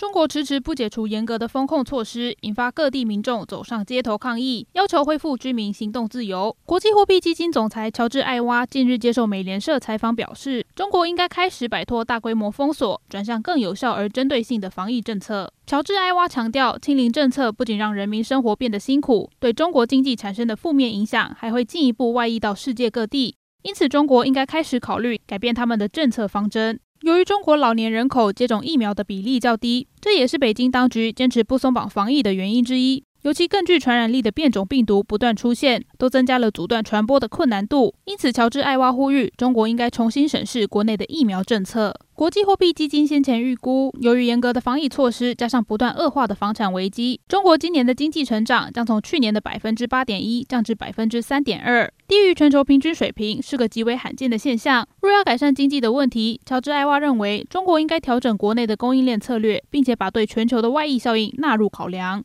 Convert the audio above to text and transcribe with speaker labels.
Speaker 1: 中国迟迟不解除严格的封控措施，引发各地民众走上街头抗议，要求恢复居民行动自由。国际货币基金总裁乔治·艾娃近日接受美联社采访表示，中国应该开始摆脱大规模封锁，转向更有效而针对性的防疫政策。乔治·艾娃强调，清零政策不仅让人民生活变得辛苦，对中国经济产生的负面影响还会进一步外溢到世界各地。因此，中国应该开始考虑改变他们的政策方针。由于中国老年人口接种疫苗的比例较低，这也是北京当局坚持不松绑防疫的原因之一。尤其更具传染力的变种病毒不断出现，都增加了阻断传播的困难度。因此，乔治·艾娃呼吁中国应该重新审视国内的疫苗政策。国际货币基金先前预估，由于严格的防疫措施，加上不断恶化的房产危机，中国今年的经济成长将从去年的百分之八点一降至百分之三点二，低于全球平均水平，是个极为罕见的现象。若要改善经济的问题，乔治·艾娃认为，中国应该调整国内的供应链策略，并且把对全球的外溢效应纳入考量。